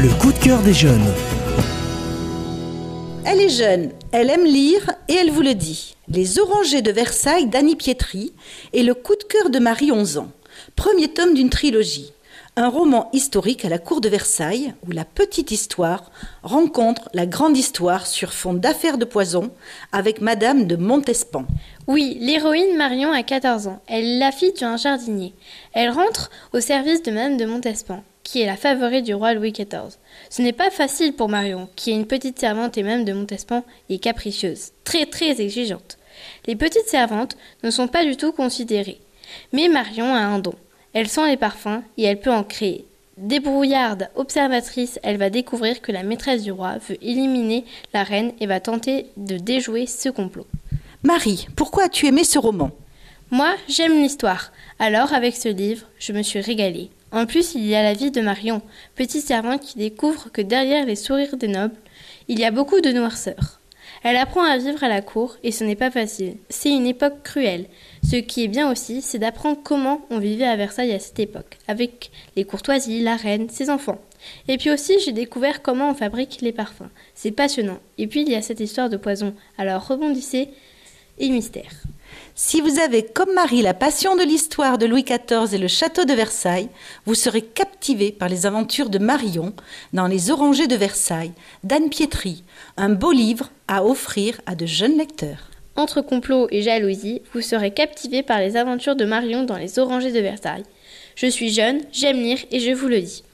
Le coup de cœur des jeunes. Elle est jeune, elle aime lire et elle vous le dit. Les Orangers de Versailles d'Annie Pietri et Le coup de cœur de Marie 11 ans. Premier tome d'une trilogie. Un roman historique à la cour de Versailles où la petite histoire rencontre la grande histoire sur fond d'affaires de poison avec Madame de Montespan. Oui, l'héroïne Marion a 14 ans. Elle est la fille d'un jardinier. Elle rentre au service de Madame de Montespan, qui est la favorite du roi Louis XIV. Ce n'est pas facile pour Marion, qui est une petite servante et même de Montespan et capricieuse, très très exigeante. Les petites servantes ne sont pas du tout considérées. Mais Marion a un don. Elle sent les parfums et elle peut en créer. Débrouillarde, observatrice, elle va découvrir que la maîtresse du roi veut éliminer la reine et va tenter de déjouer ce complot. Marie, pourquoi as-tu aimé ce roman? Moi, j'aime l'histoire. Alors, avec ce livre, je me suis régalée. En plus, il y a la vie de Marion, petite servante qui découvre que derrière les sourires des nobles, il y a beaucoup de noirceur. Elle apprend à vivre à la cour et ce n'est pas facile. C'est une époque cruelle. Ce qui est bien aussi, c'est d'apprendre comment on vivait à Versailles à cette époque, avec les courtoisies, la reine, ses enfants. Et puis aussi, j'ai découvert comment on fabrique les parfums. C'est passionnant. Et puis, il y a cette histoire de poison. Alors, rebondissez et mystère. Si vous avez, comme Marie, la passion de l'histoire de Louis XIV et le château de Versailles, vous serez captivé par les aventures de Marion dans Les Orangers de Versailles d'Anne Pietri, un beau livre à offrir à de jeunes lecteurs. Entre complot et jalousie, vous serez captivé par les aventures de Marion dans Les Orangers de Versailles. Je suis jeune, j'aime lire et je vous le dis.